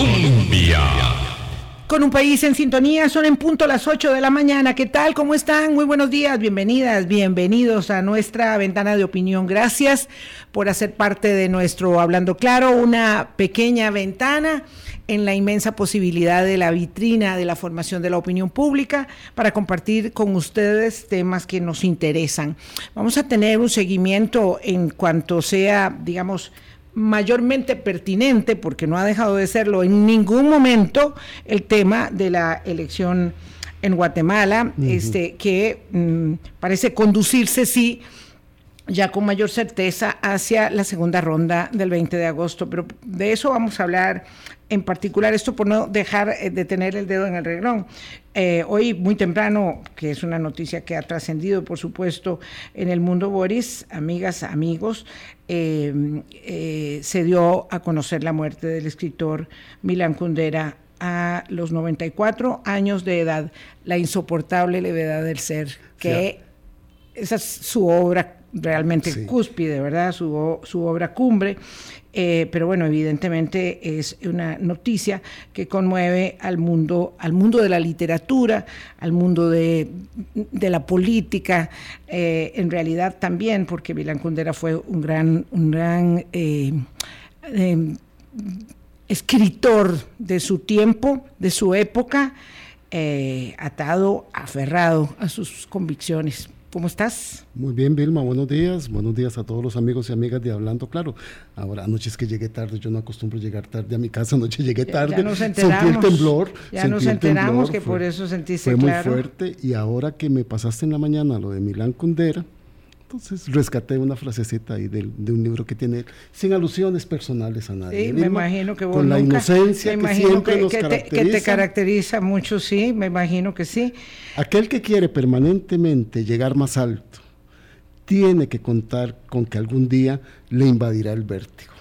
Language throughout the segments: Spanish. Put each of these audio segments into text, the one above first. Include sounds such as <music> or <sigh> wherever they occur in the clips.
Colombia. Con un país en sintonía, son en punto las 8 de la mañana. ¿Qué tal? ¿Cómo están? Muy buenos días, bienvenidas, bienvenidos a nuestra ventana de opinión. Gracias por hacer parte de nuestro Hablando Claro, una pequeña ventana en la inmensa posibilidad de la vitrina de la formación de la opinión pública para compartir con ustedes temas que nos interesan. Vamos a tener un seguimiento en cuanto sea, digamos, mayormente pertinente, porque no ha dejado de serlo en ningún momento, el tema de la elección en Guatemala, este, que mm, parece conducirse, sí, ya con mayor certeza hacia la segunda ronda del 20 de agosto. Pero de eso vamos a hablar en particular, esto por no dejar eh, de tener el dedo en el reglón. Eh, hoy, muy temprano, que es una noticia que ha trascendido, por supuesto, en el mundo Boris, amigas, amigos, eh, se dio a conocer la muerte del escritor Milan Kundera a los 94 años de edad, la insoportable levedad del ser, que esa es su obra realmente cúspide, ¿verdad? Su, su obra cumbre. Eh, pero bueno, evidentemente es una noticia que conmueve al mundo, al mundo de la literatura, al mundo de, la política, eh, en realidad también, porque Milán Kundera fue un gran, un gran eh, escritor de su tiempo, de su época, atado, aferrado a sus convicciones. ¿Cómo estás? Muy bien, Vilma, buenos días. Buenos días a todos los amigos y amigas de Hablando Claro. Ahora, anoche es que llegué tarde, yo no acostumbro llegar tarde a mi casa, anoche llegué tarde. Ya, nos enteramos. <laughs> Sentí el temblor. Ya nos enteramos que por eso sentiste Fue muy fuerte y ahora que me pasaste en la mañana lo de Milán Kundera, entonces rescaté una frasecita ahí de, un libro que tiene sin alusiones personales a nadie. Sí, me imagino que vos Con la inocencia que siempre nos caracteriza. que te caracteriza mucho, sí, me imagino que sí. Aquel que quiere permanentemente llegar más alto, tiene que contar con que algún día le invadirá el vértigo.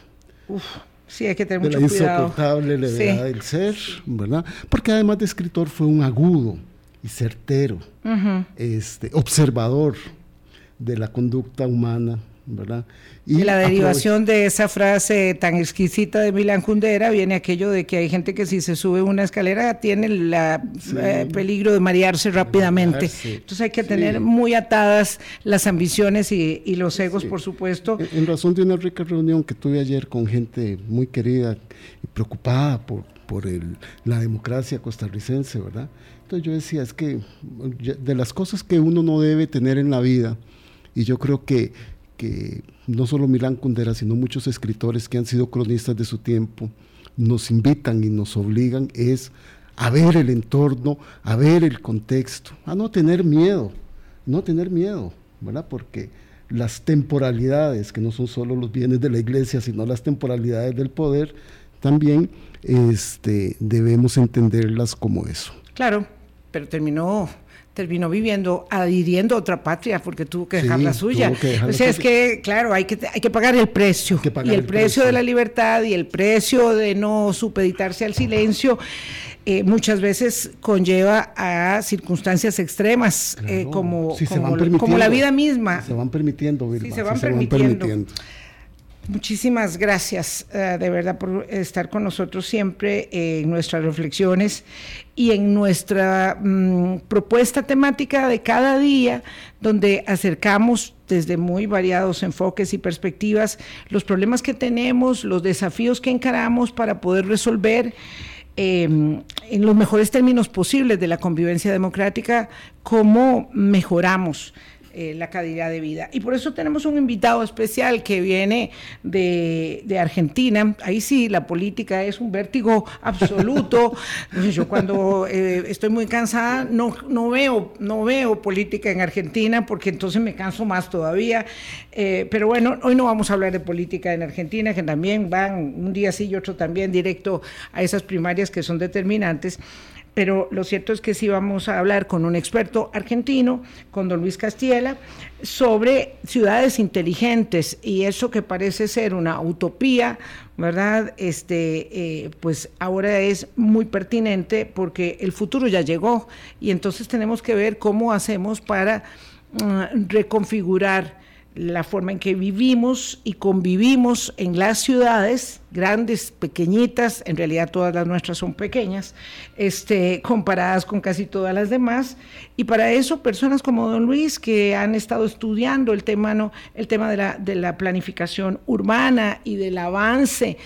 Uf. Sí, hay que tener mucho cuidado. De la insoportable levedad del ser, ¿verdad? Porque además de escritor fue un agudo y certero, este, observador, de la conducta humana, ¿verdad? Y, la derivación de esa frase tan exquisita de Milán Kundera viene aquello de que hay gente que si se sube una escalera tiene el eh, peligro de marearse rápidamente. Entonces hay que tener muy atadas las ambiciones y, los egos, por supuesto. En, razón de una rica reunión que tuve ayer con gente muy querida y preocupada por, por el, la democracia costarricense, ¿verdad? Entonces yo decía, es que de las cosas que uno no debe tener en la vida, y yo creo que, que no solo Milán Kundera, sino muchos escritores que han sido cronistas de su tiempo, nos invitan y nos obligan es a ver el entorno, a ver el contexto, a no tener miedo, no tener miedo, ¿verdad? Porque las temporalidades, que no son solo los bienes de la iglesia, sino las temporalidades del poder, también este, debemos entenderlas como eso. Claro, pero terminó terminó viviendo, adhiriendo a otra patria porque tuvo que dejar la suya. o sea, es que, claro, hay que, hay que pagar el precio. y el, precio, de la libertad y el precio de no supeditarse al silencio. Eh, muchas veces conlleva a circunstancias extremas, eh, como, como, la vida misma. Se van permitiendo, Sí, se van, permitiendo. Muchísimas gracias eh, de verdad por estar con nosotros siempre en nuestras reflexiones y en nuestra mm, propuesta temática de cada día, donde acercamos desde muy variados enfoques y perspectivas los problemas que tenemos, los desafíos que encaramos para poder resolver em, en los mejores términos posibles de la convivencia democrática, cómo mejoramos eh, la calidad de vida. Y por eso tenemos un invitado especial que viene de, Argentina. Ahí sí, la política es un vértigo absoluto. <laughs> Yo cuando eh, estoy muy cansada no, no, veo, no veo política en Argentina porque entonces me canso más todavía. Eh, pero bueno, hoy no vamos a hablar de política en Argentina, que también van un día sí y otro también directo a esas primarias que son determinantes pero lo cierto es que sí vamos a hablar con un experto argentino, con don Luis Castiela, sobre ciudades inteligentes y eso que parece ser una utopía, ¿verdad? Este, eh, pues ahora es muy pertinente porque el futuro ya llegó y entonces tenemos que ver cómo hacemos para mm, reconfigurar la forma en que vivimos y convivimos en las ciudades, grandes, pequeñitas, en realidad todas las nuestras son pequeñas, este, comparadas con casi todas las demás. Y para eso, personas como don Luis, que han estado estudiando el tema, ¿no? el tema de, la, de la planificación urbana y del avance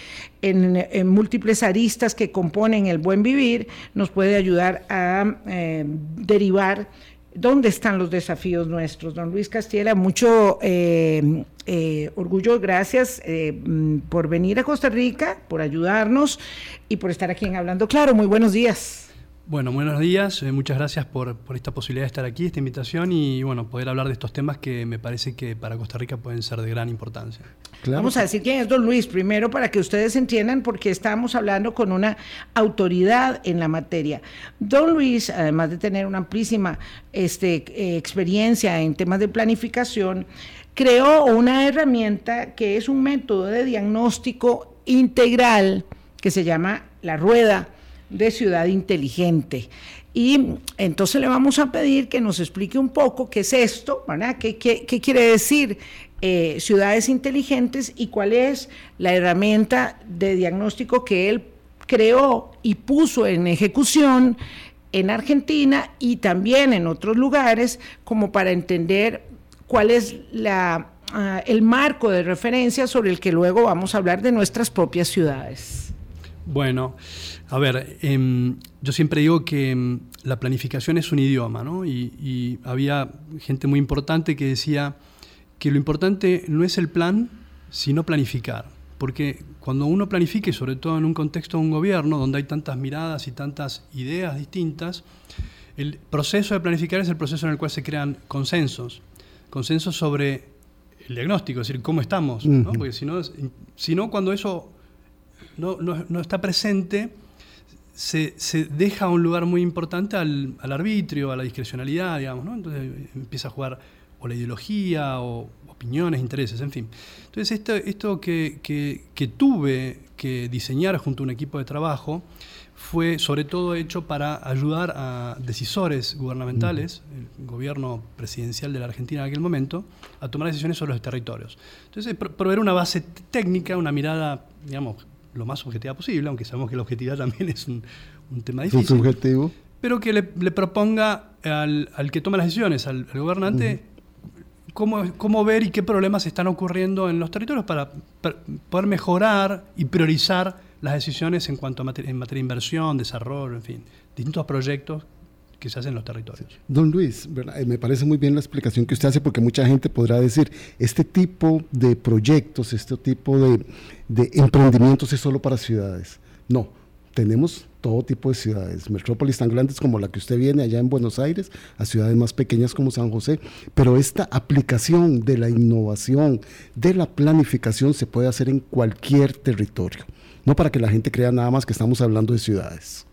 en, múltiples aristas que componen el buen vivir, nos puede ayudar a eh, derivar ¿Dónde están los desafíos nuestros? Don Luis Castiela, mucho eh, eh, orgullo, gracias eh, mm, por venir a Costa Rica, por ayudarnos y por estar aquí en Hablando Claro. Muy buenos días. Bueno, buenos días, eh, muchas gracias por, esta posibilidad de estar aquí, esta invitación y bueno, poder hablar de estos temas que me parece que para Costa Rica pueden ser de gran importancia. Vamos a decir quién es don Luis primero para que ustedes entiendan porque estamos hablando con una autoridad en la materia. Don Luis, además de tener una amplísima este, eh, experiencia en temas de planificación, creó una herramienta que es un método de diagnóstico integral que se llama la rueda de ciudad inteligente. Y entonces le vamos a pedir que nos explique un poco qué es esto, ¿verdad? ¿Qué, quiere decir eh, ciudades inteligentes y cuál es la herramienta de diagnóstico que él creó y puso en ejecución en Argentina y también en otros lugares, como para entender cuál es la, ah, el marco de referencia sobre el que luego vamos a hablar de nuestras propias ciudades. Bueno, a ver, em, yo siempre digo que em, la planificación es un idioma, ¿no? Y, había gente muy importante que decía que lo importante no es el plan, sino planificar. Porque cuando uno planifique, sobre todo en un contexto de un gobierno donde hay tantas miradas y tantas ideas distintas, el proceso de planificar es el proceso en el cual se crean consensos. Consensos sobre el diagnóstico, es decir, cómo estamos. ¿no? Porque si no, si no, cuando eso no, no está presente, se, deja un lugar muy importante al, arbitrio, a la discrecionalidad, digamos, ¿no? Entonces empieza a jugar o la ideología o opiniones, intereses, en fin. Entonces esto, esto que, que, tuve que diseñar junto a un equipo de trabajo fue sobre todo hecho para ayudar a decisores gubernamentales, el gobierno presidencial de la Argentina en aquel momento, a tomar decisiones sobre los territorios. Entonces, proveer una base técnica, una mirada, digamos, lo más objetiva posible, aunque sabemos que la objetividad <laughs> también es un, tema difícil. subjetivo. Pero que le, proponga al, que toma las decisiones, al, gobernante, cómo, ver y qué problemas están ocurriendo en los territorios para, poder mejorar y priorizar las decisiones en cuanto a en materia de inversión, desarrollo, en fin, distintos proyectos hacen en los territorios. Don Luis, eh, me parece muy bien la explicación que usted hace porque mucha gente podrá decir, este tipo de proyectos, este tipo de emprendimientos es solo para ciudades. No, tenemos todo tipo de ciudades, metrópolis tan grandes como la que usted viene allá en Buenos Aires, a ciudades más pequeñas como San José, pero esta aplicación de la innovación, de la planificación se puede hacer en cualquier territorio, no para que la gente crea nada más que estamos hablando de ciudades.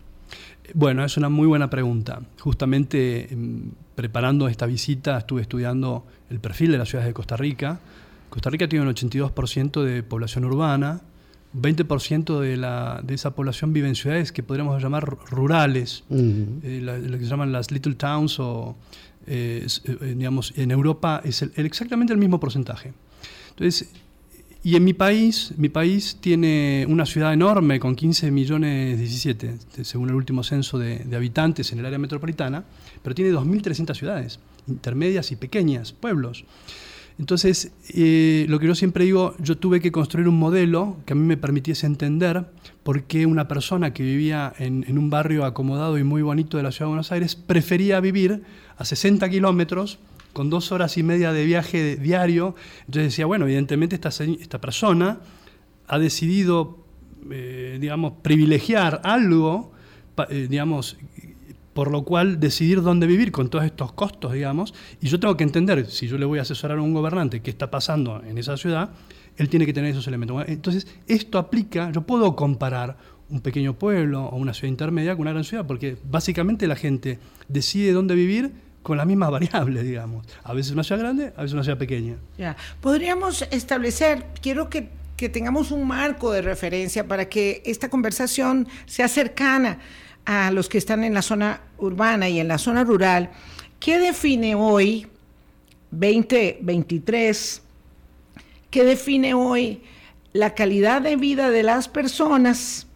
Bueno, es una muy buena pregunta. Justamente em, preparando esta visita estuve estudiando el perfil de las ciudades de Costa Rica. Costa Rica tiene un 82% de población urbana, 20% de, la, de esa población vive en ciudades que podríamos llamar rurales, eh, lo que se llaman las little towns o, eh, eh, digamos, en Europa es exactamente el mismo porcentaje. Entonces, y en mi país, mi país tiene una ciudad enorme con 15 millones 17, según el último censo de, habitantes en el área metropolitana, pero tiene 2.300 ciudades, intermedias y pequeñas, pueblos. Entonces, eh, lo que yo siempre digo, yo tuve que construir un modelo que a mí me permitiese entender por qué una persona que vivía en, en un barrio acomodado y muy bonito de la ciudad de Buenos Aires prefería vivir a 60 kilómetros con dos horas y media de viaje diario. Entonces decía, bueno, evidentemente esta, persona ha decidido, eh, digamos, privilegiar algo, eh, digamos, por lo cual decidir dónde vivir con todos estos costos, digamos, y yo tengo que entender, si yo le voy a asesorar a un gobernante qué está pasando en esa ciudad, él tiene que tener esos elementos. Entonces, esto aplica, yo puedo comparar un pequeño pueblo o una ciudad intermedia con una gran ciudad, porque básicamente la gente decide dónde vivir con las mismas <laughs> variables, digamos. A veces una ciudad grande, a veces una ciudad pequeña. Ya. Podríamos establecer, quiero que, que tengamos un marco de referencia para que esta conversación sea cercana a los que están en la zona urbana y en la zona rural. ¿Qué define hoy, 2023, ¿qué define hoy la calidad de vida de las personas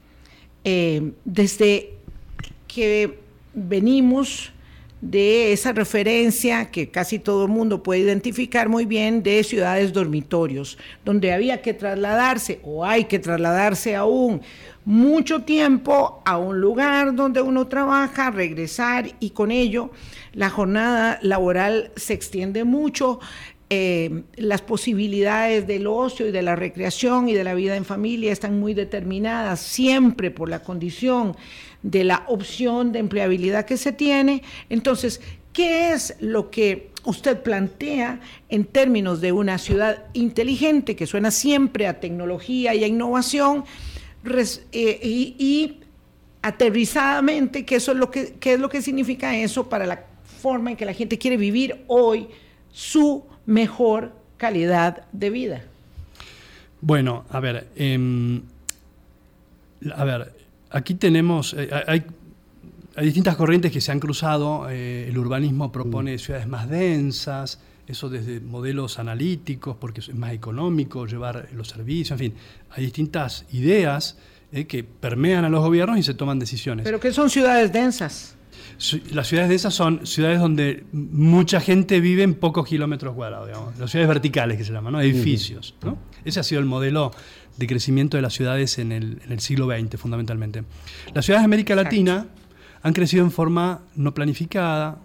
eh, desde que venimos de esa referencia que casi todo el mundo puede identificar muy bien de ciudades dormitorios, donde había que trasladarse o hay que trasladarse aún mucho tiempo a un lugar donde uno trabaja, regresar y con ello la jornada laboral se extiende mucho, eh, las posibilidades del ocio y de la recreación y de la vida en familia están muy determinadas siempre por la condición de la opción de empleabilidad que se tiene. Entonces, ¿qué es lo que usted plantea en términos de una ciudad inteligente que suena siempre a tecnología y a innovación eh, y, aterrizadamente qué, eso es lo que, qué es lo que significa eso para la forma en que la gente quiere vivir hoy su mejor calidad de vida? Bueno, a ver, em, a ver, aquí tenemos, eh, hay, distintas corrientes que se han cruzado. Eh, el urbanismo propone mm. ciudades más densas, eso desde modelos analíticos, porque es más económico llevar los servicios, en fin, hay distintas ideas eh, que permean a los gobiernos y se toman decisiones. ¿Pero qué son ciudades densas? Las ciudades densas son ciudades donde mucha gente vive en pocos kilómetros cuadrados, digamos. Las ciudades verticales que se llaman, ¿no? Edificios, ¿no? Ese ha sido el modelo de crecimiento de las ciudades en el, siglo XX, fundamentalmente. Las ciudades de América Latina han crecido en forma no planificada,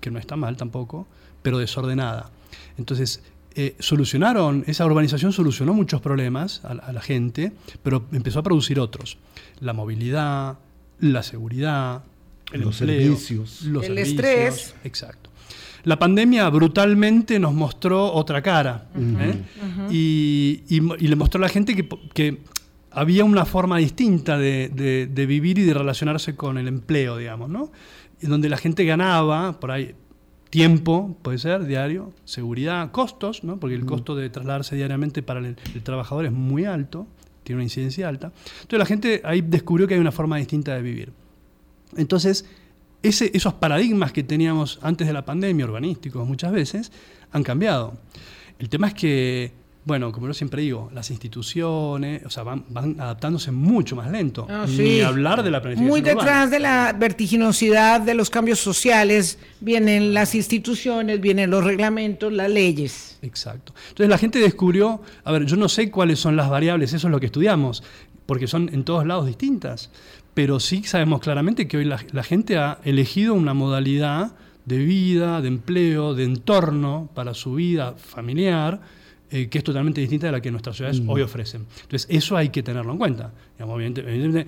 que no está mal tampoco, pero desordenada. Entonces, eh, solucionaron, esa urbanización solucionó muchos problemas a, la gente, pero empezó a producir otros. La movilidad, la seguridad, los servicios, el estrés. Exacto. La pandemia brutalmente nos mostró otra cara ¿eh? y, le mostró a la gente que, había una forma distinta de, vivir y de relacionarse con el empleo, digamos, ¿no? donde la gente ganaba, por ahí, tiempo, puede ser, diario, seguridad, costos, ¿no? Porque el costo de trasladarse diariamente para el, el trabajador es muy alto, tiene una incidencia alta. Entonces la gente ahí descubrió que hay una forma distinta de vivir. Entonces, esos paradigmas que teníamos antes de la pandemia, urbanísticos muchas veces, han cambiado. El tema es que, bueno, como yo siempre digo, las instituciones, o sea, van, adaptándose mucho más lento. Ah, Ni hablar de la planificación. Muy detrás de la vertiginosidad de los cambios sociales vienen las instituciones, vienen los reglamentos, las leyes. Exacto. Entonces la gente descubrió, a ver, yo no sé cuáles son las variables, eso es lo que estudiamos, porque son en todos lados distintas pero sí sabemos claramente que hoy la, gente ha elegido una modalidad de vida, de empleo, de entorno para su vida familiar, eh, que es totalmente distinta de la que nuestras ciudades mm. hoy ofrecen. Entonces, eso hay que tenerlo en cuenta. evidentemente,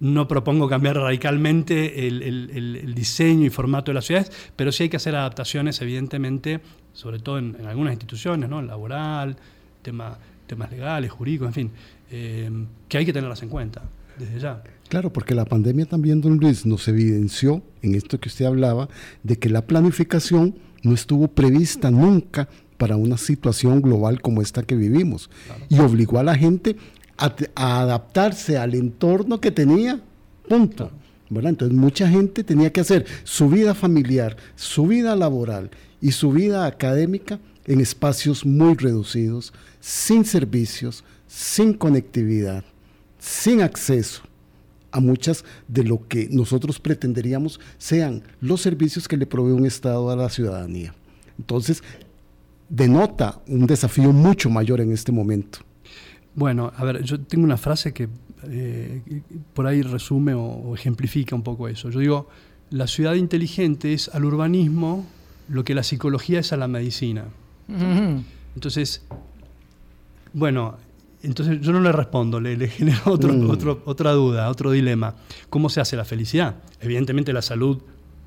no propongo cambiar radicalmente el, diseño y formato de las ciudades, pero sí hay que hacer adaptaciones, evidentemente, sobre todo en, algunas instituciones, ¿no? laboral, tema, temas legales, jurídicos, en fin, eh, que hay que tenerlas en cuenta desde ya. Claro, porque la pandemia también, don Luis, nos evidenció en esto que usted hablaba, de que la planificación no estuvo prevista nunca para una situación global como esta que vivimos. Y obligó a la gente a, adaptarse al entorno que tenía. Punto. Entonces mucha gente tenía que hacer su vida familiar, su vida laboral y su vida académica en espacios muy reducidos, sin servicios, sin conectividad, sin acceso a muchas de lo que nosotros pretenderíamos sean los servicios que le provee un Estado a la ciudadanía. Entonces, denota un desafío mucho mayor en este momento. Bueno, a ver, yo tengo una frase que eh, por ahí resume o, ejemplifica un poco eso. Yo digo, la ciudad inteligente es al urbanismo lo que la psicología es a la medicina. Entonces, bueno, entonces yo no le respondo, le, <laughs> genero otro, mm. otro, otra duda, otro dilema. ¿Cómo se hace la felicidad? Evidentemente la salud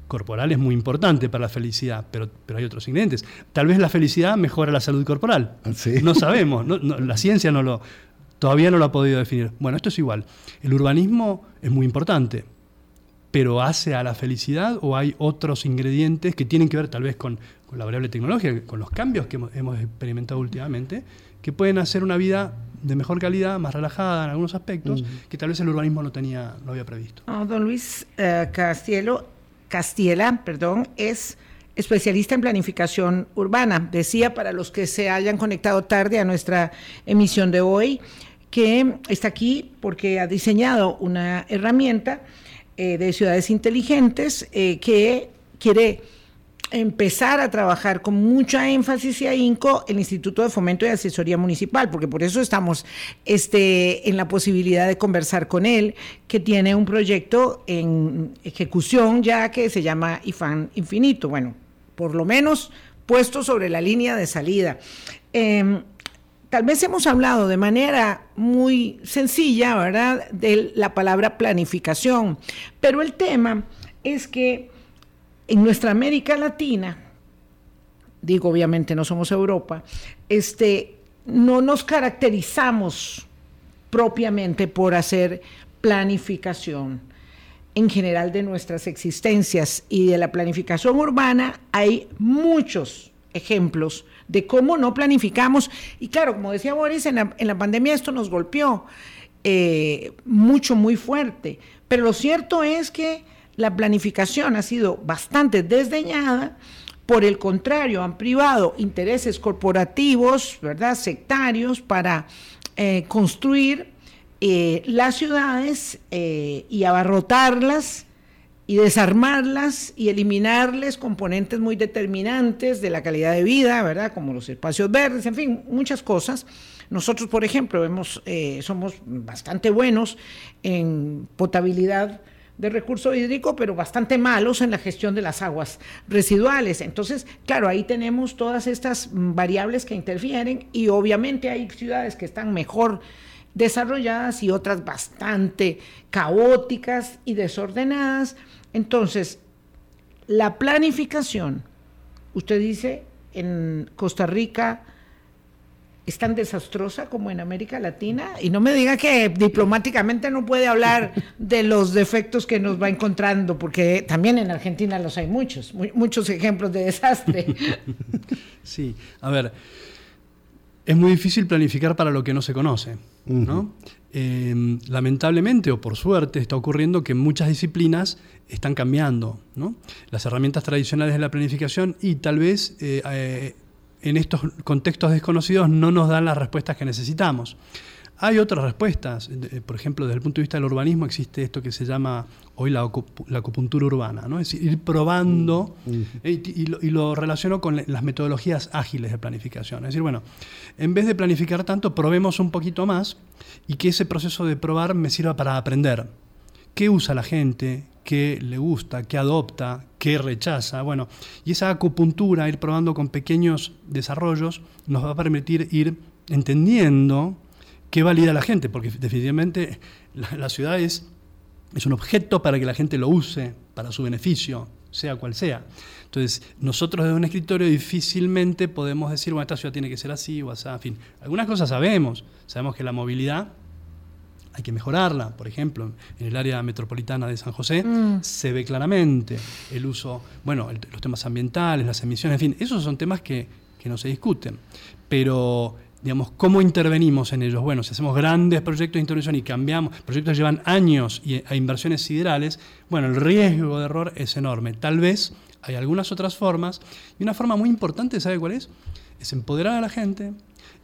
corporal es muy importante para la felicidad, pero, pero hay otros ingredientes. Tal vez la felicidad mejora la salud corporal. Ah, no <laughs> sabemos, la ciencia no lo, todavía no lo ha podido definir. Bueno, esto es igual. El urbanismo es muy importante, pero ¿hace a la felicidad o hay otros ingredientes que tienen que ver tal vez con, con la variable tecnológica, con los cambios que hemos experimentado últimamente, que pueden hacer una vida de mejor calidad, más relajada en algunos aspectos, que tal vez el urbanismo no tenía, no había previsto. don Luis eh, Castielo, Castiela, perdón, es especialista en planificación urbana. Decía para los que se hayan conectado tarde a nuestra emisión de hoy que está aquí porque ha diseñado una herramienta eh, de ciudades inteligentes eh, que quiere empezar a trabajar con mucha énfasis y ahínco el Instituto de Fomento y Asesoría Municipal, porque por eso estamos este, en la posibilidad de conversar con él, que tiene un proyecto en ejecución ya que se llama IFAN Infinito. Bueno, por lo menos puesto sobre la línea de salida. Em, tal vez hemos hablado de manera muy sencilla, ¿verdad?, de la palabra planificación, pero el tema es que en nuestra América Latina, digo obviamente no somos Europa, este, no nos caracterizamos propiamente por hacer planificación en general de nuestras existencias y de la planificación urbana hay muchos ejemplos de cómo no planificamos. Y claro, como decía Boris, en la, pandemia esto nos golpeó eh, mucho, muy fuerte. Pero lo cierto es que la planificación ha sido bastante desdeñada. Por el contrario, han privado intereses corporativos, ¿verdad?, sectarios para eh, construir eh, las ciudades eh, y abarrotarlas y desarmarlas y eliminarles componentes muy determinantes de la calidad de vida, ¿verdad? Como los espacios verdes, en fin, muchas cosas. Nosotros, por ejemplo, somos bastante buenos en potabilidad de recurso hídrico, pero bastante malos en la gestión de las aguas residuales. Entonces, claro, ahí tenemos todas estas variables que interfieren y obviamente hay ciudades que están mejor desarrolladas y otras bastante caóticas y desordenadas. Entonces, la planificación, usted dice, en Costa Rica es tan desastrosa como en América Latina. Y no me diga que diplomáticamente no puede hablar <laughs> de los defectos que nos va encontrando, porque también en Argentina los hay muchos, muchos ejemplos de desastre. <laughs> Sí, a ver, es muy difícil planificar para lo que no se conoce. ¿no? Em, lamentablemente o por suerte está ocurriendo que muchas disciplinas están cambiando. ¿no? Las herramientas tradicionales de la planificación y tal vez eh, eh, en estos contextos desconocidos no nos dan las respuestas que necesitamos. Hay otras respuestas, por ejemplo, desde el punto de vista del urbanismo existe esto que se llama hoy la, acupuntura urbana, ¿no? es decir, ir probando mm, eh, y, lo, relaciono con las metodologías ágiles de planificación. Es decir, bueno, en vez de planificar tanto, probemos un poquito más y que ese proceso de probar me sirva para aprender. ¿Qué usa la gente? Qué le gusta, qué adopta, qué rechaza. Bueno, y esa acupuntura, ir probando con pequeños desarrollos, nos va a permitir ir entendiendo qué valida la gente, porque definitivamente la, ciudad es, es un objeto para que la gente lo use para su beneficio, sea cual sea. Entonces, nosotros desde un escritorio difícilmente podemos decir, bueno, esta ciudad tiene que ser así o así, en fin. Algunas cosas sabemos, sabemos que la movilidad hay que mejorarla. Por ejemplo, en el área metropolitana de San José mm. se ve claramente el uso, bueno, los temas ambientales, las emisiones, en fin, esos son temas que, que no se discuten. Pero digamos, ¿cómo intervenimos en ellos? Bueno, si hacemos grandes proyectos de intervención y cambiamos, proyectos que llevan años y a inversiones siderales, bueno, el riesgo de error es enorme. Tal vez hay algunas otras formas, y una forma muy importante, ¿sabe cuál es? Es empoderar a la gente,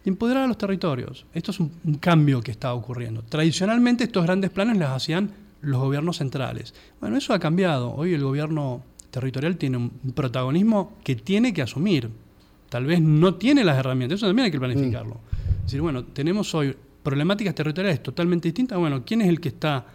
y empoderar a los territorios. Esto es un, cambio que está ocurriendo. Tradicionalmente estos grandes planes los hacían los gobiernos centrales. Bueno, eso ha cambiado. Hoy el gobierno territorial tiene un protagonismo que tiene que asumir. Tal vez no tiene las herramientas, eso también hay que planificarlo. Es decir, bueno, tenemos hoy problemáticas territoriales totalmente distintas. Bueno, ¿quién es el que está,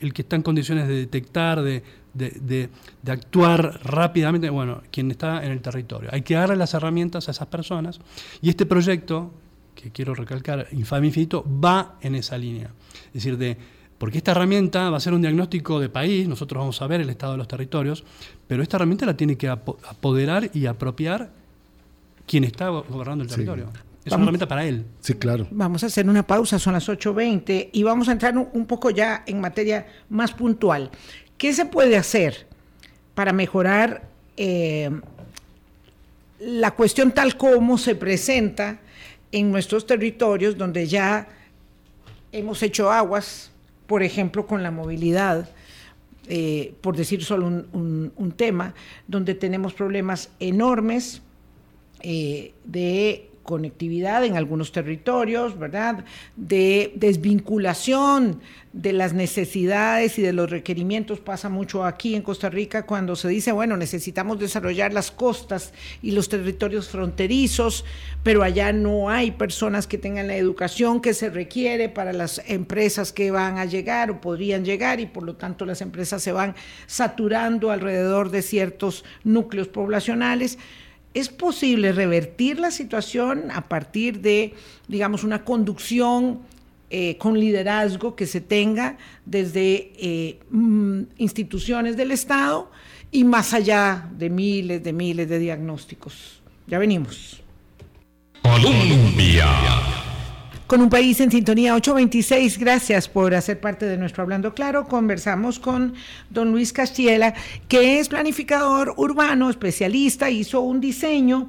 el que está en condiciones de detectar, de, de, actuar rápidamente, bueno, quien está en el territorio. Hay que darle las herramientas a esas personas y este proyecto que quiero recalcar, Infame Infinito, va en esa línea. Es decir, de, porque esta herramienta va a ser un diagnóstico de país, nosotros vamos a ver el estado de los territorios, pero esta herramienta la tiene que apoderar y apropiar quien está gobernando el territorio. Es una herramienta para él. Sí, claro. Vamos a hacer una pausa, son las 8.20 y vamos a entrar un poco ya en materia más puntual. ¿Qué se puede hacer para mejorar eh, la cuestión tal como se presenta en nuestros territorios donde ya hemos hecho aguas, por ejemplo, con la movilidad, eh, por decir solo un, tema, donde tenemos problemas enormes eh, de conectividad en algunos territorios, ¿verdad? De desvinculación de las necesidades y de los requerimientos. Pasa mucho aquí en Costa Rica cuando se dice, bueno, necesitamos desarrollar las costas y los territorios fronterizos, pero allá no hay personas que tengan la educación que se requiere para las empresas que van a llegar o podrían llegar y por lo tanto las empresas se van saturando alrededor de ciertos núcleos poblacionales. ¿Es posible revertir la situación a partir de, digamos, una conducción eh, con liderazgo que se tenga desde eh, mm, instituciones del Estado y más allá de miles de miles de diagnósticos? Ya venimos. Colombia con un país en sintonía 826. Gracias por hacer parte de nuestro Hablando Claro. Conversamos con don Luis Castiela, que es planificador urbano, especialista, hizo un diseño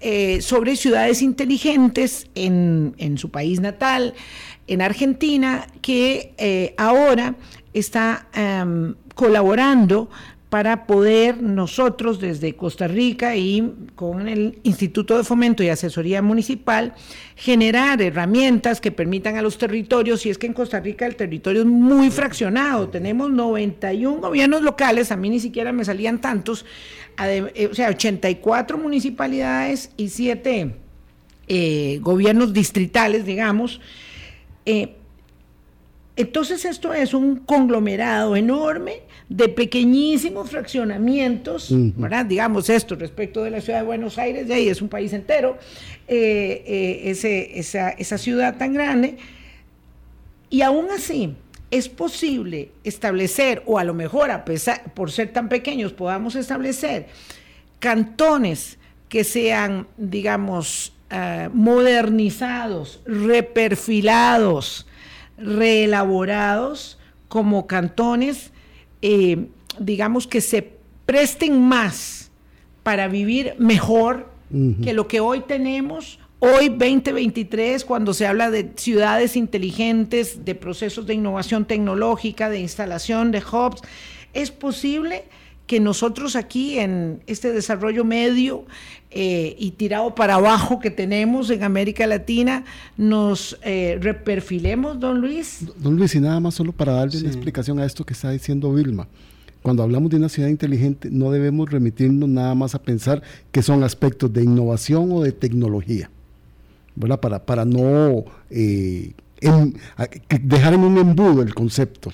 eh, sobre ciudades inteligentes en, su país natal, en Argentina, que eh, ahora está em, colaborando para poder nosotros desde Costa Rica y con el Instituto de Fomento y Asesoría Municipal generar herramientas que permitan a los territorios, y es que en Costa Rica el territorio es muy fraccionado, tenemos 91 gobiernos locales, a mí ni siquiera me salían tantos, eh, o sea, 84 municipalidades y 7 eh, gobiernos distritales, digamos. Eh, entonces esto es un conglomerado enorme de pequeñísimos fraccionamientos, ¿verdad? Digamos esto respecto de la ciudad de Buenos Aires, de ahí es un país entero, eh, eh, ese, esa, esa ciudad tan grande, y aún así es posible establecer, o a lo mejor a pesar, por ser tan pequeños, podamos establecer cantones que sean, digamos, eh, modernizados, reperfilados, reelaborados como cantones, eh, digamos que se presten más para vivir mejor que lo que hoy tenemos. Hoy 2023, cuando se habla de ciudades inteligentes, de procesos de innovación tecnológica, de instalación de hubs, es posible que nosotros aquí en este desarrollo medio eh, y tirado para abajo que tenemos en América Latina, nos eh, reperfilemos, don Luis. Don Luis, y nada más solo para darle una explicación a esto que está diciendo Vilma. Cuando hablamos de una ciudad inteligente, no debemos remitirnos nada más a pensar que son aspectos de innovación o de tecnología, ¿verdad? Para, para no eh, dejar en un embudo el concepto.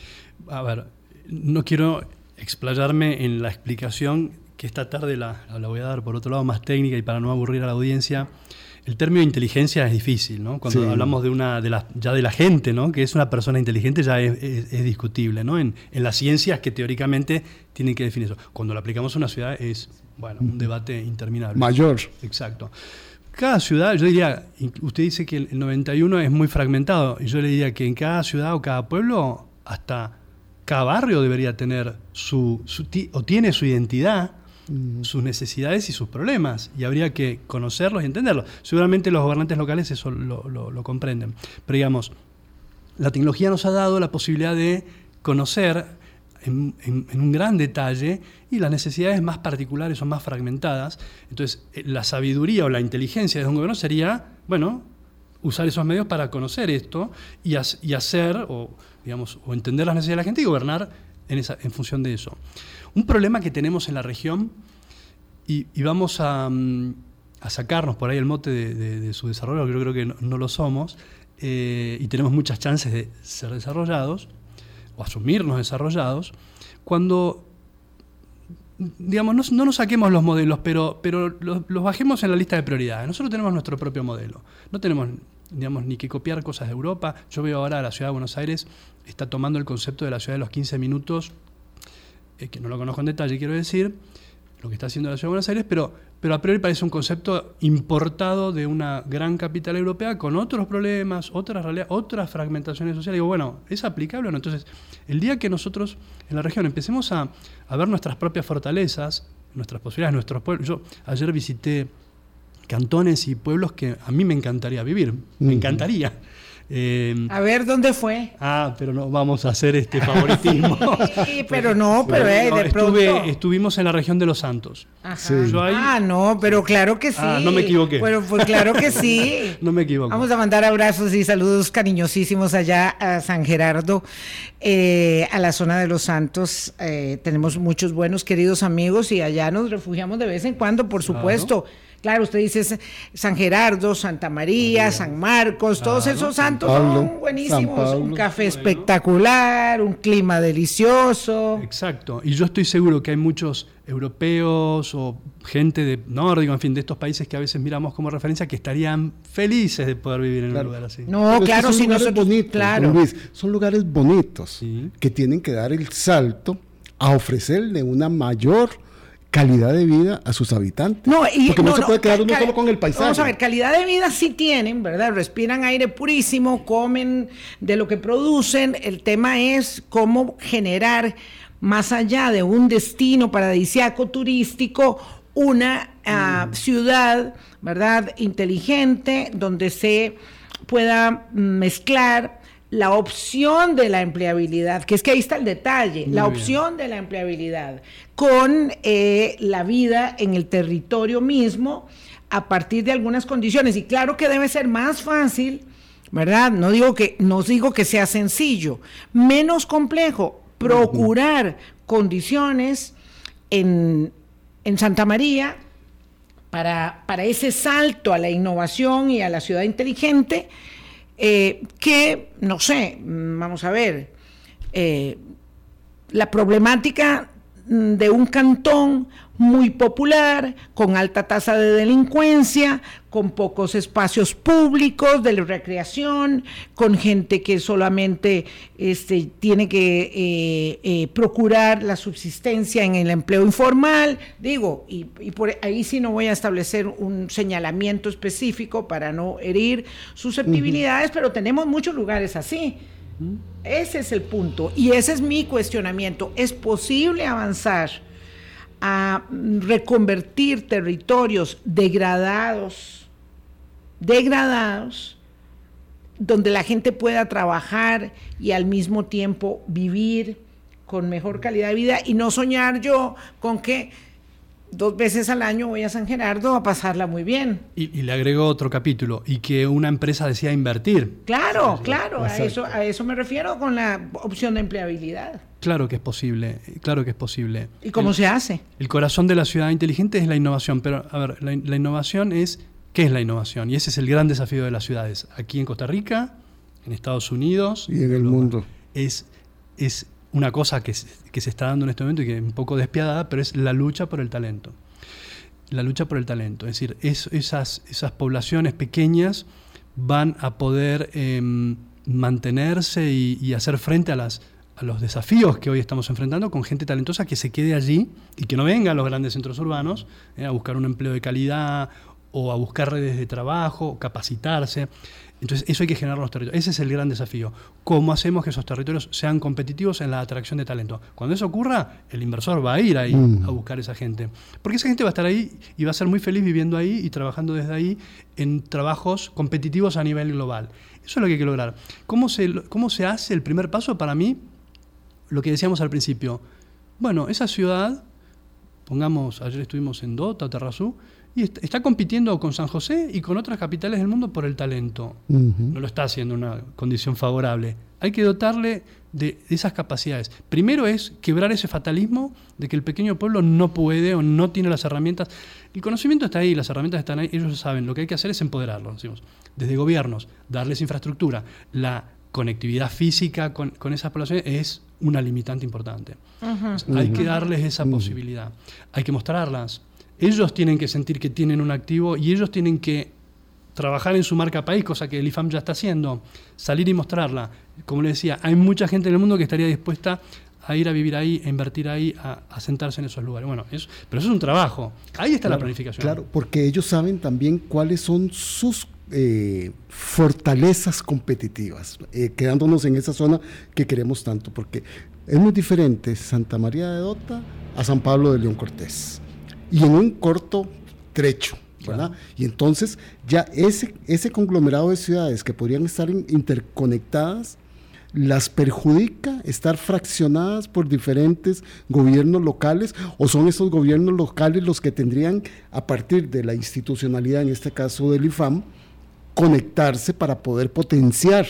A ver, no quiero explayarme en la explicación que esta tarde la, la, voy a dar por otro lado más técnica y para no aburrir a la audiencia. El término inteligencia es difícil, ¿no? Cuando hablamos de una, de la, ya de la gente, ¿no? Que es una persona inteligente ya es, es, discutible, ¿no? En, en, las ciencias que teóricamente tienen que definir eso. Cuando lo aplicamos a una ciudad es, bueno, un debate interminable. Mayor. Exacto. Cada ciudad, yo diría, usted dice que el 91 es muy fragmentado, y yo le diría que en cada ciudad o cada pueblo, hasta cada barrio debería tener su, o tiene su identidad, sus necesidades y sus problemas, y habría que conocerlos y entenderlos. Seguramente los gobernantes locales eso lo, comprenden. Pero digamos, la tecnología nos ha dado la posibilidad de conocer en, un gran detalle y las necesidades más particulares o más fragmentadas. Entonces, eh, la sabiduría o la inteligencia de un gobierno sería, bueno, usar esos medios para conocer esto y, y hacer o digamos, o entender las necesidades de la gente y gobernar en, esa, en función de eso. Un problema que tenemos en la región, y, vamos mm, a, sacarnos por ahí el mote de, su desarrollo, que yo creo que no, lo somos, eh, y tenemos muchas chances de ser desarrollados, o asumirnos desarrollados, cuando digamos, no, nos saquemos los modelos, pero, pero los, los, bajemos en la lista de prioridades. Nosotros tenemos nuestro propio modelo. No tenemos digamos, ni que copiar cosas de Europa. Yo veo ahora a la ciudad de Buenos Aires, está tomando el concepto de la ciudad de los 15 minutos, eh, que no lo conozco en detalle, quiero decir, lo que está haciendo la ciudad de Buenos Aires, pero, pero a priori parece un concepto importado de una gran capital europea con otros problemas, otras realidades, otras fragmentaciones sociales. Digo, bueno, ¿es aplicable o no? Entonces, el día que nosotros en la región empecemos a, a ver nuestras propias fortalezas, nuestras posibilidades, nuestros pueblos. Yo ayer visité cantones y pueblos que a mí me encantaría vivir, me encantaría. Eh, a ver, ¿dónde fue? Ah, pero no vamos a hacer este favoritismo. <laughs> sí, pero no, pero eh, de pronto. Estuvimos en la región de Los Santos. Ah, no, pero claro que ah, sí. no me equivoqué. Pero pues claro que sí. <laughs> no me equivoco. Vamos a mandar abrazos y saludos cariñosísimos allá a San Gerardo, eh, a la zona de Los Santos. Eh, tenemos muchos buenos, queridos amigos y allá nos refugiamos de vez en cuando, por supuesto. Claro, usted dice San Gerardo, Santa María, San Marcos, todos esos santos son buenísimos. Un café espectacular, un clima delicioso. Exacto. Y yo estoy seguro que hay muchos europeos o gente de nórdico, en fin, de estos países que a veces miramos como referencia, que estarían felices de poder vivir en un lugar así. No, claro, son lugares bonitos, claro. son lugares bonitos que tienen que dar el salto a ofrecerle una mayor calidad de vida a sus habitantes. No, y, Porque no, se puede quedar uno solo con el paisaje. Vamos a ver, calidad de vida sí tienen, ¿verdad? Respiran aire purísimo, comen de lo que producen. El tema es cómo generar, más allá de un destino paradisiaco turístico, una ah, mm. ciudad, ¿verdad? Inteligente, donde se pueda mezclar la opción de la empleabilidad, que es que ahí está el detalle, la opción de la empleabilidad con eh, la vida en el territorio mismo a partir de algunas condiciones. Y claro que debe ser más fácil, ¿verdad? No digo que, no digo que sea sencillo, menos complejo, procurar condiciones en, en Santa María para, para ese salto a la innovación y a la ciudad inteligente eh, que, no sé, mm, vamos a ver, eh, la problemática mm, de un cantón muy popular, con alta tasa de delincuencia, con pocos espacios públicos de recreación, con gente que solamente este, tiene que eh, eh, procurar la subsistencia en el empleo informal. Digo, y, por ahí sí no voy a establecer un señalamiento específico para no herir susceptibilidades, pero tenemos muchos lugares así. Ese es el punto y ese es mi cuestionamiento. ¿Es posible avanzar? A reconvertir territorios degradados, degradados, donde la gente pueda trabajar y al mismo tiempo vivir con mejor calidad de vida y no soñar yo con que dos veces al año voy a San Gerardo a pasarla muy bien. Y, le agrego otro capítulo, y que una empresa decida invertir. Claro, claro, a eso, a eso me refiero con la opción de empleabilidad. Claro que es posible, claro que es posible. ¿Y cómo se hace? El corazón de la ciudad inteligente es la innovación, pero a ver, la, innovación es, ¿qué es la innovación? Y ese es el gran desafío de las ciudades. Aquí en Costa Rica, en Estados Unidos. Y en el mundo. Es, es una cosa que, que, se está dando en este momento y que es un poco despiadada, pero es la lucha por el talento. La lucha por el talento. Es decir, esas, esas poblaciones pequeñas van a poder em, mantenerse y, hacer frente a, las, a los desafíos que hoy estamos enfrentando con gente talentosa que se quede allí y que no venga a los grandes centros urbanos eh, a buscar un empleo de calidad o a buscar redes de trabajo, capacitarse. Entonces, eso hay que generar los territorios. Ese es el gran desafío. ¿Cómo hacemos que esos territorios sean competitivos en la atracción de talento? Cuando eso ocurra, el inversor va a ir ahí mm. a buscar esa gente. Porque esa gente va a estar ahí y va a ser muy feliz viviendo ahí y trabajando desde ahí en trabajos competitivos a nivel global. Eso es lo que hay que lograr. ¿Cómo se, cómo se hace el primer paso? Para mí, lo que decíamos al principio. Bueno, esa ciudad, pongamos, ayer estuvimos en Dota, Terrazú, y está compitiendo con San José y con otras capitales del mundo por el talento. No lo está haciendo en una condición favorable. Hay que dotarle de, esas capacidades. Primero es quebrar ese fatalismo de que el pequeño pueblo no puede o no tiene las herramientas. El conocimiento está ahí, las herramientas están ahí, ellos lo saben. Lo que hay que hacer es empoderarlos, decimos. Desde gobiernos, darles infraestructura. La conectividad física con, con esas poblaciones es una limitante importante. hay que darles esa posibilidad. Hay que mostrarlas ellos tienen que sentir que tienen un activo y ellos tienen que trabajar en su marca país, cosa que el IFAM ya está haciendo, salir y mostrarla. Como le decía, hay mucha gente en el mundo que estaría dispuesta a ir a vivir ahí, a invertir ahí, a, sentarse en esos lugares. Bueno, pero eso es un trabajo. Ahí está la planificación. Claro, porque ellos saben también cuáles son sus eh, fortalezas competitivas, eh, quedándonos en esa zona que queremos tanto, porque es muy diferente Santa María de Dota a San Pablo de León Cortés y en un corto trecho. ¿verdad? Y entonces ya ese, ese conglomerado de ciudades que podrían estar interconectadas, las perjudica estar fraccionadas por diferentes gobiernos locales o son esos gobiernos locales los que tendrían, a partir de la institucionalidad, en este caso del IFAM, conectarse para poder potenciar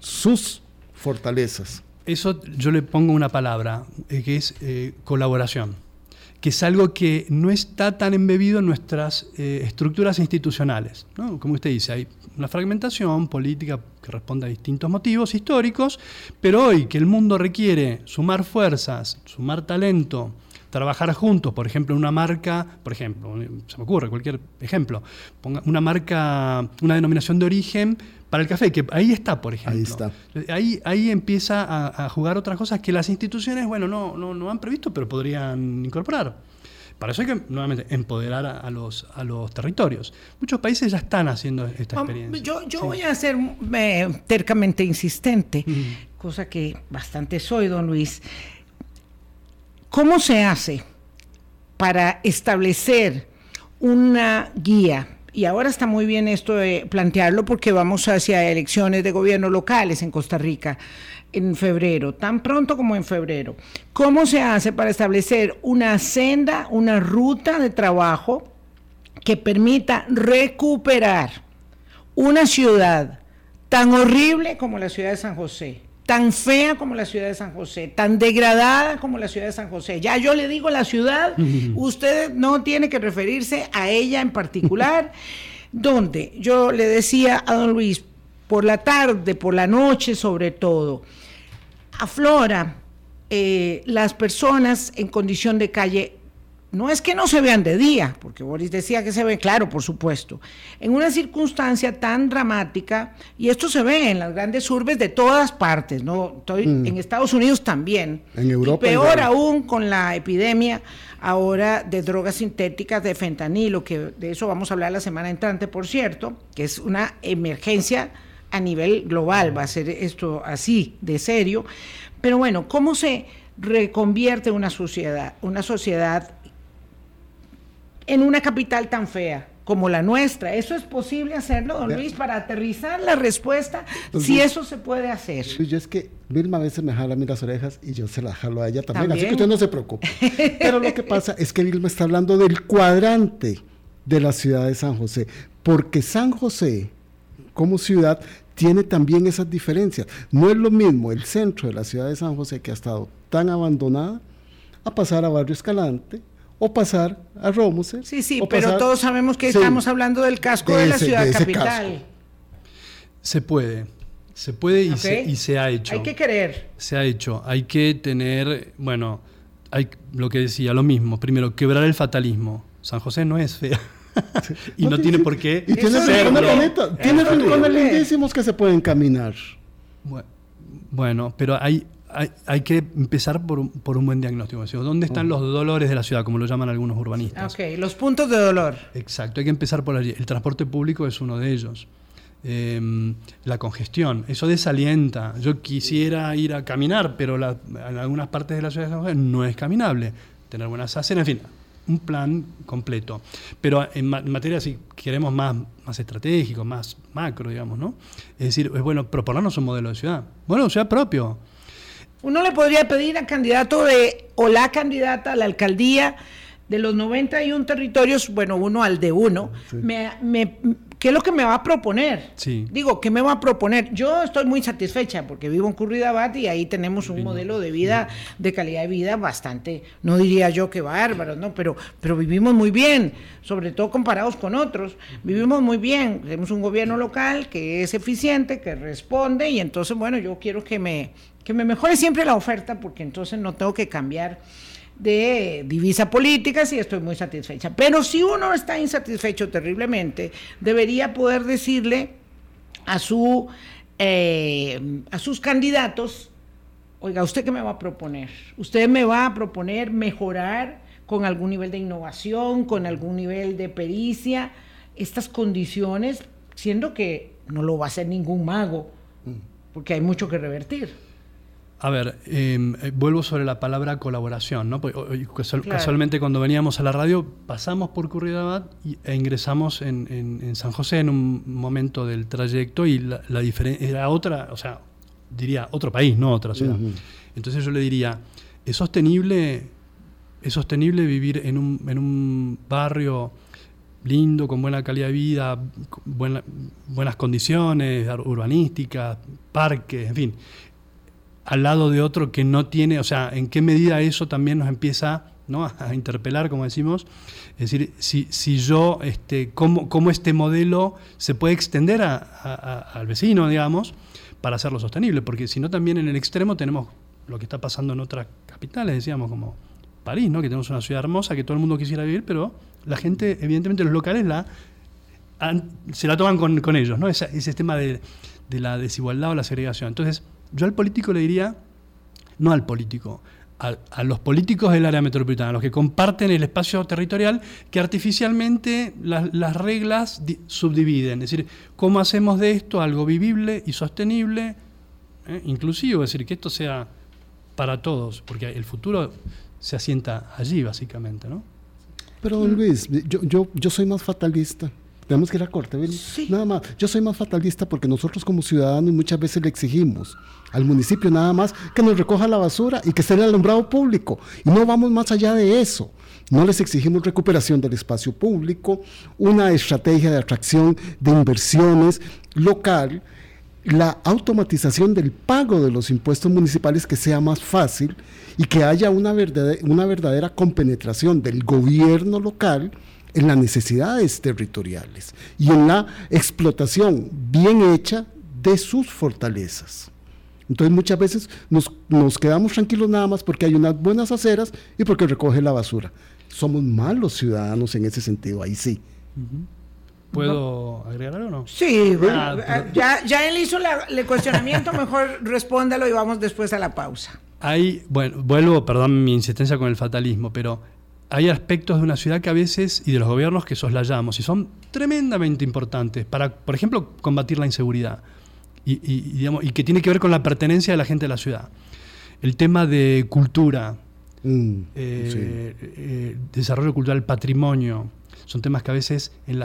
sus fortalezas. Eso yo le pongo una palabra, eh, que es eh, colaboración, que es algo que no está tan embebido en nuestras eh, estructuras institucionales. Como usted dice, hay una fragmentación política que responde a distintos motivos históricos, pero hoy que el mundo requiere sumar fuerzas, sumar talento, trabajar juntos, por ejemplo, una marca, por ejemplo, se me ocurre cualquier ejemplo, ponga una marca, una denominación de origen para el café, que ahí está, por ejemplo. Ahí está. Ahí, ahí empieza a, jugar otras cosas que las instituciones, bueno, no, no, no han previsto, pero podrían incorporar. Para eso hay que, nuevamente, empoderar a, los, a los territorios. Muchos países ya están haciendo esta experiencia. Yo, yo voy a ser eh, tercamente insistente, cosa que bastante soy, don Luis. ¿Cómo se hace para establecer una guía? Y ahora está muy bien esto de plantearlo porque vamos hacia elecciones de gobierno locales en Costa Rica en febrero, tan pronto como en febrero. ¿Cómo se hace para establecer una senda, una ruta de trabajo que permita recuperar una ciudad tan horrible como la ciudad de San José? Tan fea como la ciudad de San José, tan degradada como la ciudad de San José. Ya yo le digo la ciudad, <laughs> usted no tiene que referirse a ella en particular, <laughs> donde yo le decía a don Luis, por la tarde, por la noche sobre todo, aflora eh, las personas en condición de calle no es que no se vean de día, porque Boris decía que se ve claro, por supuesto, en una circunstancia tan dramática, y esto se ve en las grandes urbes de todas partes, ¿no? Estoy, mm. En Estados Unidos también. En Europa. Y peor aún con la epidemia ahora de drogas sintéticas, de fentanilo, que de eso vamos a hablar la semana entrante, por cierto, que es una emergencia a nivel global, va a ser esto así, de serio. Pero bueno, ¿cómo se reconvierte una sociedad, una sociedad en una capital tan fea como la nuestra. ¿Eso es posible hacerlo, don Luis, para aterrizar la respuesta? si eso se puede hacer. Yo es que Vilma a veces me jala las orejas y yo se las jalo a ella también, así que usted no se preocupe. Pero lo que pasa es que Vilma está hablando del cuadrante de la ciudad de San José, porque San José, como ciudad, tiene también esas diferencias. No es lo mismo el centro de la ciudad de San José, que ha estado tan abandonada, a pasar a Barrio Escalante, o pasar a Romuser. Sí, sí, pero todos sabemos que estamos hablando del casco de, la ciudad capital. Se puede, se puede y, se, ha hecho. Hay que querer. Se ha hecho. Hay que tener, bueno, hay lo que decía, lo mismo. Primero, quebrar el fatalismo. San José no es fea. <laughs> y no, tiene por qué. Y tiene tiene rincones lindísimos que se pueden caminar. Bueno, pero hay, hay, que empezar por un, por un buen diagnóstico. ¿Dónde están los dolores de la ciudad, como lo llaman algunos urbanistas? Ok, los puntos de dolor. Exacto, hay que empezar por allí. El transporte público es uno de ellos. Em, la congestión, eso desalienta. Yo quisiera ir a caminar, pero en algunas partes de la ciudad de San José no es caminable. Tener buenas aceras, en fin, un plan completo. Pero en, materia, si queremos más, más estratégico, más macro, digamos, ¿no? Es decir, es bueno proponernos un modelo de ciudad. Bueno, ciudad propio uno le podría pedir al candidato de, o la candidata a la alcaldía de los 91 territorios, bueno, uno al de uno, me, ¿qué es lo que me va a proponer? Sí. Digo, ¿qué me va a proponer? Yo estoy muy satisfecha porque vivo en Curridabat y ahí tenemos un modelo de vida, de calidad de vida bastante, no diría yo que bárbaro, ¿no? Pero, pero vivimos muy bien, sobre todo comparados con otros, vivimos muy bien, tenemos un gobierno local que es eficiente, que responde y entonces, bueno, yo quiero que me que me mejore siempre la oferta porque entonces no tengo que cambiar de divisa política si estoy muy satisfecha. Pero si uno está insatisfecho terriblemente, debería poder decirle a, su, eh, a sus candidatos, oiga, ¿usted qué me va a proponer? ¿Usted me va a proponer mejorar con algún nivel de innovación, con algún nivel de pericia, estas condiciones, siendo que no lo va a hacer ningún mago, porque hay mucho que revertir? A ver, em, eh, vuelvo sobre la palabra colaboración. ¿no? Casualmente cuando veníamos a la radio pasamos por Curridabat e ingresamos en, San José en un momento del trayecto y la, diferencia era otra, o sea, diría otro país, no otra ciudad. Entonces yo le diría, ¿es sostenible, es sostenible vivir en un, en un barrio lindo, con buena calidad de vida, buenas condiciones urbanísticas, parques, en fin, al lado de otro que no tiene, o sea, en qué medida eso también nos empieza ¿no? <laughs> a interpelar, como decimos, es decir, si, si yo, este, cómo, cómo, este modelo se puede extender al vecino, digamos, para hacerlo sostenible, porque si no también en el extremo tenemos lo que está pasando en otras capitales, decíamos, como París, ¿no? que tenemos una ciudad hermosa que todo el mundo quisiera vivir, pero la gente, evidentemente los locales la, se la toman con, con ellos, ¿no? ese, ese tema de, de la desigualdad o la segregación. Entonces, yo al político le diría, no al político, a, los políticos del área metropolitana, los que comparten el espacio territorial, que artificialmente las reglas subdividen. Es decir, ¿cómo hacemos de esto algo vivible y sostenible, eh, inclusivo? Es decir, que esto sea para todos, porque el futuro se asienta allí, básicamente, ¿no? Pero, Luis, yo, yo, yo soy más fatalista. Tenemos que ir a corte, Nada más. Yo soy más fatalista porque nosotros como ciudadanos muchas veces le exigimos al municipio nada más que nos recoja la basura y que esté en el alumbrado público. Y no vamos más allá de eso. No les exigimos recuperación del espacio público, una estrategia de atracción de inversiones local, la automatización del pago de los impuestos municipales que sea más fácil y que haya una verdadera, una verdadera compenetración del gobierno local en las necesidades territoriales y en la explotación bien hecha de sus fortalezas. Entonces muchas veces nos, quedamos tranquilos nada más porque hay unas buenas aceras y porque recoge la basura. Somos malos ciudadanos en ese sentido, ahí sí. ¿Puedo agregar algo o no? Sí, ah, ya, ya él hizo el cuestionamiento, mejor respóndalo y vamos después a la pausa. Hay, bueno, vuelvo, perdón mi insistencia con el fatalismo, pero hay aspectos de una ciudad que a veces, y de los gobiernos, que soslayamos y son tremendamente importantes para, por ejemplo, combatir la inseguridad y, digamos, y que tiene que ver con la pertenencia de la gente a la ciudad. El tema de cultura, mm, eh, eh, desarrollo cultural, patrimonio, son temas que a veces en,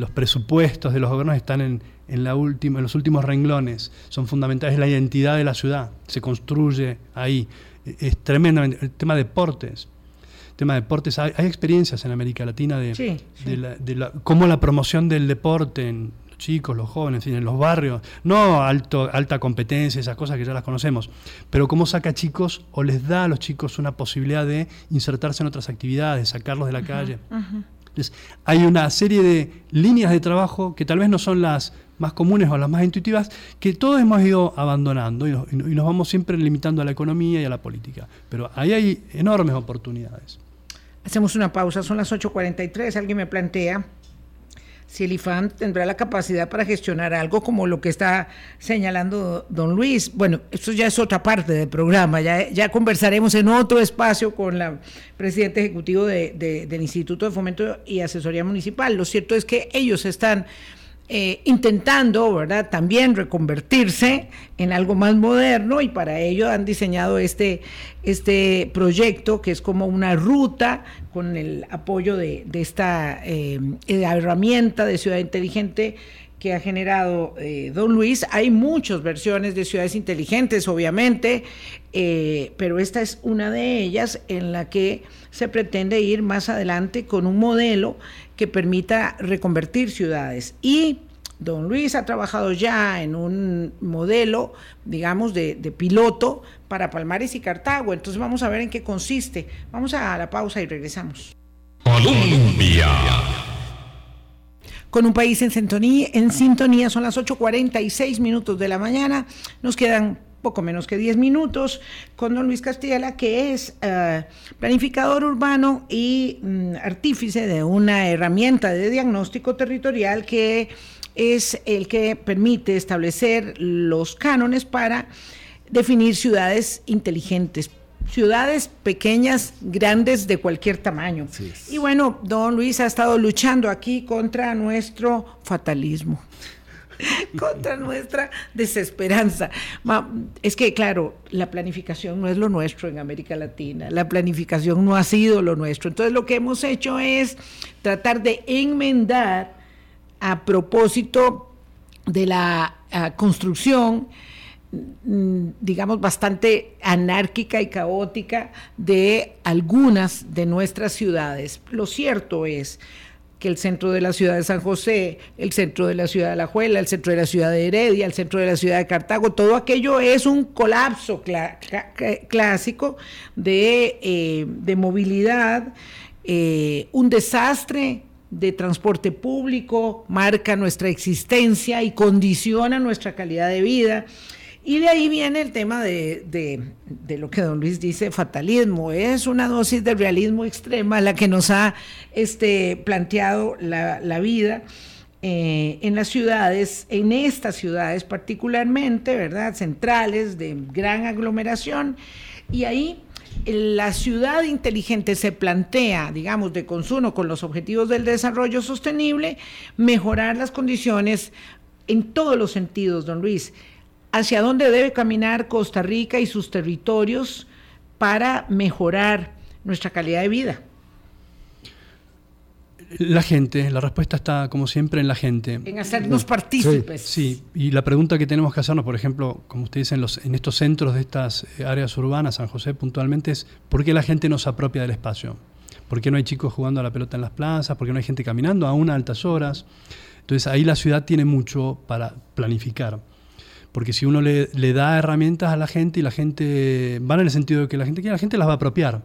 los presupuestos de los gobiernos están en, la última, en los últimos renglones, son fundamentales, la identidad de la ciudad, se construye ahí. Es tremendamente. El tema de deportes tema de deportes, hay, experiencias en América Latina de, cómo la promoción del deporte en los chicos, los jóvenes, en los barrios, no alto, alta competencia, esas cosas que ya las conocemos, pero cómo saca chicos o les da a los chicos una posibilidad de insertarse en otras actividades, sacarlos de la calle. hay una serie de líneas de trabajo que tal vez no son las más comunes o las más intuitivas, que todos hemos ido abandonando y nos vamos siempre limitando a la economía y a la política. Pero ahí hay enormes oportunidades. Hacemos una pausa, son las 8.43, alguien me plantea si el IFAM tendrá la capacidad para gestionar algo como lo que está señalando don Luis. Bueno, esto ya es otra parte del programa, ya, conversaremos en otro espacio con la presidenta ejecutivo del Instituto de Fomento y Asesoría Municipal. Lo cierto es que ellos están eh, intentando, ¿verdad?, también reconvertirse en algo más moderno y para ello han diseñado este, este proyecto que es como una ruta con el apoyo de, esta eh, herramienta de ciudad inteligente que ha generado eh, Don Luis. Hay muchas versiones de ciudades inteligentes, obviamente, pero esta es una de ellas en la que se pretende ir más adelante con un modelo que permita reconvertir ciudades. Y don Luis ha trabajado ya en un modelo, digamos, de, piloto para Palmares y Cartago. Entonces vamos a ver en qué consiste. Vamos a la pausa y regresamos. Colombia. Con un país en sintonía, en sintonía son las 8.46 minutos de la mañana. Nos quedan poco menos que 10 minutos, con don Luis Castilla, que es eh, planificador urbano y mm, artífice de una herramienta de diagnóstico territorial que es el que permite establecer los cánones para definir ciudades inteligentes, ciudades pequeñas, grandes, de cualquier tamaño. Y bueno, don Luis ha estado luchando aquí contra nuestro fatalismo. <laughs> contra nuestra desesperanza. Es que, claro, la planificación no es lo nuestro en América Latina, la planificación no ha sido lo nuestro. Entonces lo que hemos hecho es tratar de enmendar a propósito de la construcción digamos, bastante anárquica y caótica de algunas de nuestras ciudades. Lo cierto es que el centro de la ciudad de San José, el centro de la ciudad de La Juela, el centro de la ciudad de Heredia, el centro de la ciudad de Cartago, todo aquello es un colapso clásico de, eh, movilidad, eh, un desastre de transporte público, marca nuestra existencia y condiciona nuestra calidad de vida. Y de ahí viene el tema de, lo que don Luis dice, fatalismo. Es una dosis de realismo extrema la que nos ha este, planteado la, vida eh, en las ciudades, en estas ciudades particularmente, ¿verdad? Centrales, de gran aglomeración. Y ahí la ciudad inteligente se plantea, digamos, de consumo con los objetivos del desarrollo sostenible, mejorar las condiciones en todos los sentidos, don Luis hacia dónde debe caminar Costa Rica y sus territorios para mejorar nuestra calidad de vida. La gente, la respuesta está como siempre en la gente. En hacernos partícipes. Sí, y la pregunta que tenemos que hacernos, por ejemplo, como ustedes dicen, en, en estos centros de estas eh, áreas urbanas, San José puntualmente, es ¿por qué la gente no se apropia del espacio? ¿Por qué no hay chicos jugando a la pelota en las plazas? ¿Por qué no hay gente caminando aún a altas horas? Entonces ahí la ciudad tiene mucho para planificar. Porque si uno le, da herramientas a la gente y la gente, van en el sentido de que la gente quiere, la gente las va a apropiar.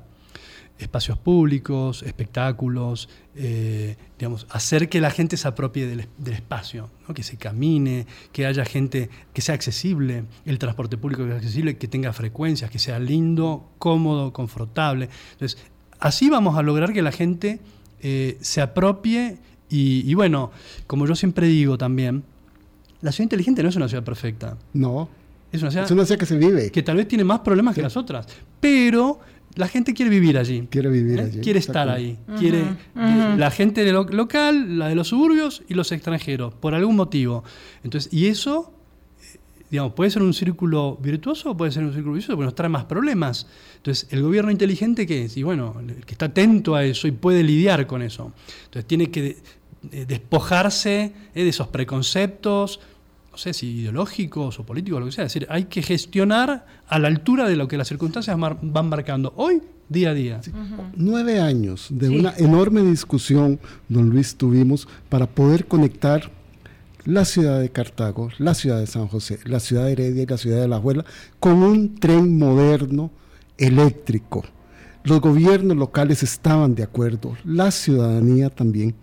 Espacios públicos, espectáculos, eh, digamos, hacer que la gente se apropie del, espacio, que se camine, que haya gente, que sea accesible, el transporte público que sea accesible, que tenga frecuencias, que sea lindo, cómodo, confortable. Entonces, así vamos a lograr que la gente eh, se apropie y, bueno, como yo siempre digo también, la ciudad inteligente no es una ciudad perfecta. No. Es una ciudad, que se vive. Que tal vez tiene más problemas que las otras. Pero la gente quiere vivir allí. Quiere vivir ¿eh? allí. Quiere estar ahí. quiere La gente de lo, local, la de los suburbios y los extranjeros, por algún motivo. Entonces, y eso, eh, digamos, puede ser un círculo virtuoso o puede ser un círculo vicioso, porque nos trae más problemas. Entonces, el gobierno inteligente, ¿qué es? Y bueno, el que está atento a eso y puede lidiar con eso. Entonces, tiene que eh, despojarse de esos preconceptos, sé si ideológicos o políticos, lo que sea. Es decir, hay que gestionar a la altura de lo que las circunstancias van marcando hoy, día a día. Nueve años de una enorme discusión, don Luis, tuvimos para poder conectar la ciudad de Cartago, la ciudad de San José, la ciudad de Heredia y la ciudad de La Juela con un tren moderno eléctrico. Los gobiernos locales estaban de acuerdo, la ciudadanía también.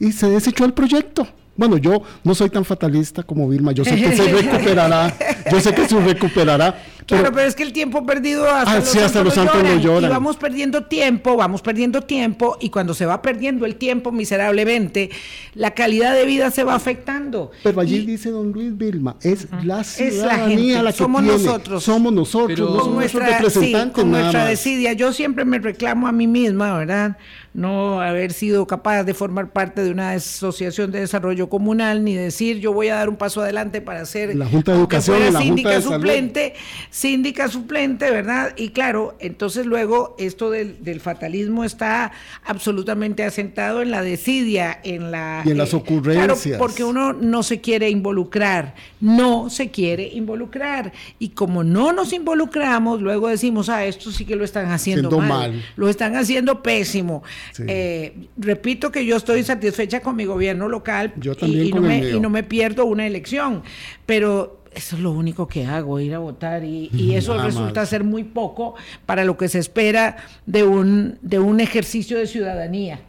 Y se desechó el proyecto. Bueno, yo no soy tan fatalista como Vilma, yo sé que se <laughs> recuperará, yo sé que se recuperará. Claro, pero, es que el tiempo perdido hasta, ah, los, sí, hasta los santos no lloran. Y vamos perdiendo tiempo, vamos perdiendo tiempo, y cuando se va perdiendo el tiempo miserablemente, la calidad de vida se va afectando. Pero allí dice don Luis Vilma, es la ciudadanía la, que somos nosotros. Somos nosotros, no somos nuestra, representantes. con nuestra desidia. Yo siempre me reclamo a mí misma, ¿verdad? no haber sido capaz de formar parte de una asociación de desarrollo comunal, ni decir yo voy a dar un paso adelante para ser la Junta de Educación, la síndica Junta de suplente, síndica suplente, ¿verdad? Y claro, entonces luego esto del, fatalismo está absolutamente asentado en la desidia, en la y en las eh, ocurrencias. Claro, porque uno no se quiere involucrar, no se quiere involucrar y como no nos involucramos, luego decimos, ah, esto sí que lo están haciendo mal, lo están haciendo pésimo. Eh, repito que yo estoy satisfecha con mi gobierno local y, no me, pierdo una elección, pero eso es lo único que hago, ir a votar y, eso resulta ser muy poco para lo que se espera de un, de un ejercicio de ciudadanía.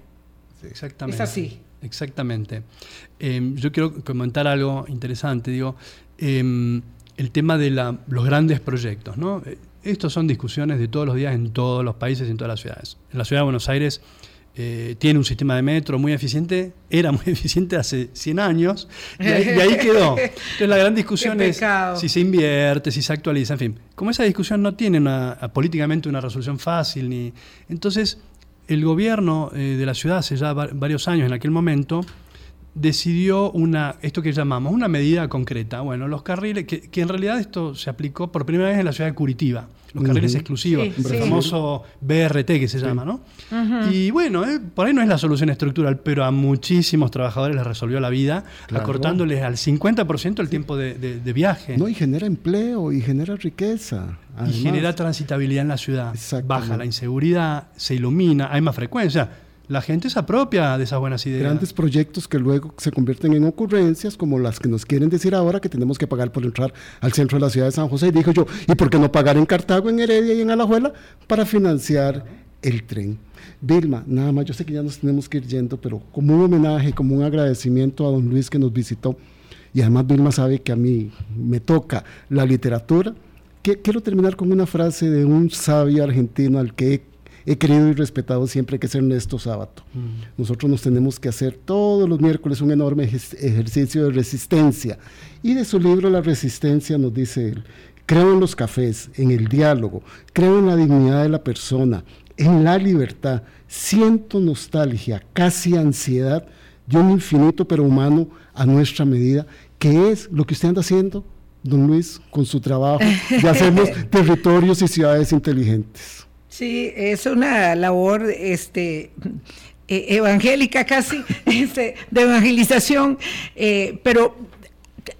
exactamente. Es así. Exactamente. Em, yo quiero comentar algo interesante, digo, em, el tema de los grandes proyectos, ¿no? Eh, estos son discusiones de todos los días en todos los países y en todas las ciudades. En la ciudad de Buenos Aires eh, tiene un sistema de metro muy eficiente, era muy <laughs> eficiente hace 100 años y ahí, quedó. Entonces la gran discusión es si se invierte, si se actualiza, en fin. Como esa discusión no tiene políticamente una resolución fácil, ni entonces el gobierno eh, de la ciudad hace ya varios años en aquel momento decidió una, esto que llamamos una medida concreta. Bueno, los carriles, que, que, en realidad esto se aplicó por primera vez en la ciudad de Curitiba, los carriles exclusivos, el famoso BRT que se llama, ¿no? Y bueno, eh, por ahí no es la solución estructural, pero a muchísimos trabajadores les resolvió la vida, acortándoles al 50% el tiempo de, de, viaje. No, y genera empleo y genera riqueza. Y genera transitabilidad en la ciudad. Baja la inseguridad, se ilumina, hay más frecuencia la gente se apropia de esas buenas ideas. Grandes proyectos que luego se convierten en ocurrencias como las que nos quieren decir ahora que tenemos que pagar por entrar al centro de la ciudad de San José. Y dijo yo, ¿y por qué no pagar en Cartago, en Heredia y en Alajuela para financiar el tren? Vilma, nada más, yo sé que ya nos tenemos que ir yendo, pero como un homenaje, como un agradecimiento a don Luis que nos visitó, y además Vilma sabe que a mí me toca la literatura, quiero terminar con una frase de un sabio argentino al que he he querido y respetado siempre que es Ernesto Sábato. Mm. Nosotros nos tenemos que hacer todos los miércoles un enorme ejercicio de resistencia. Y de su libro La resistencia nos dice él, creo en los cafés, en el diálogo, creo en la dignidad de la persona, en la libertad, siento nostalgia, casi ansiedad de un infinito pero humano a nuestra medida, que es lo que usted anda haciendo, don Luis, con su trabajo de <laughs> hacernos territorios y ciudades inteligentes. Sí, es una labor este, e, evangélica casi, <laughs> este, de evangelización, eh, pero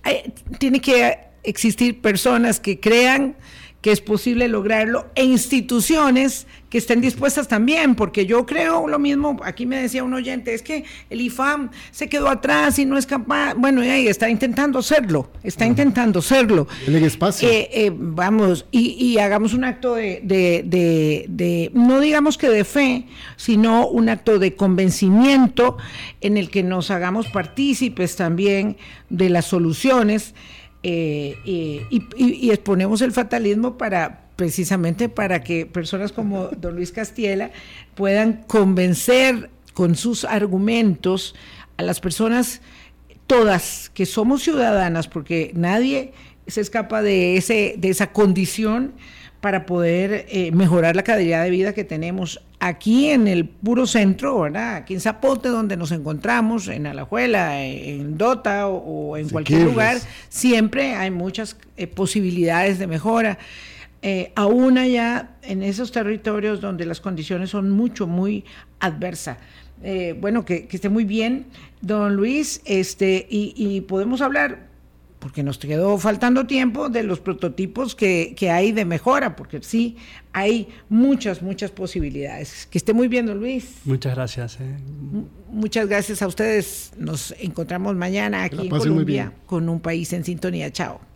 eh, tiene que existir personas que crean que es posible lograrlo e instituciones que estén dispuestas también, porque yo creo lo mismo, aquí me decía un oyente, es que el IFAM se quedó atrás y no es capaz, bueno, y ahí está intentando serlo, está intentando serlo. El espacio. Eh, eh, vamos, y, hagamos un acto de, de, no digamos que de fe, sino un acto de convencimiento en el que nos hagamos partícipes también de las soluciones eh, y, exponemos el fatalismo para precisamente para que personas como don Luis Castiela puedan convencer con sus argumentos a las personas todas que somos ciudadanas, porque nadie se escapa de, ese, de esa condición para poder eh, mejorar la calidad de vida que tenemos aquí en el puro centro, ¿verdad? Aquí en Zapote, donde nos encontramos, en Alajuela, en Dota o, en cualquier lugar, siempre hay muchas eh, posibilidades de mejora. Eh, aún allá en esos territorios donde las condiciones son mucho, muy adversas. bueno, que, esté muy bien, don Luis, este, y podemos hablar porque nos quedó faltando tiempo de los prototipos que, hay de mejora, porque sí, hay muchas, muchas posibilidades. Que esté muy bien, Luis. Muchas gracias. Eh. Muchas gracias a ustedes. Nos encontramos mañana aquí en Colombia con un país en sintonía. Chao.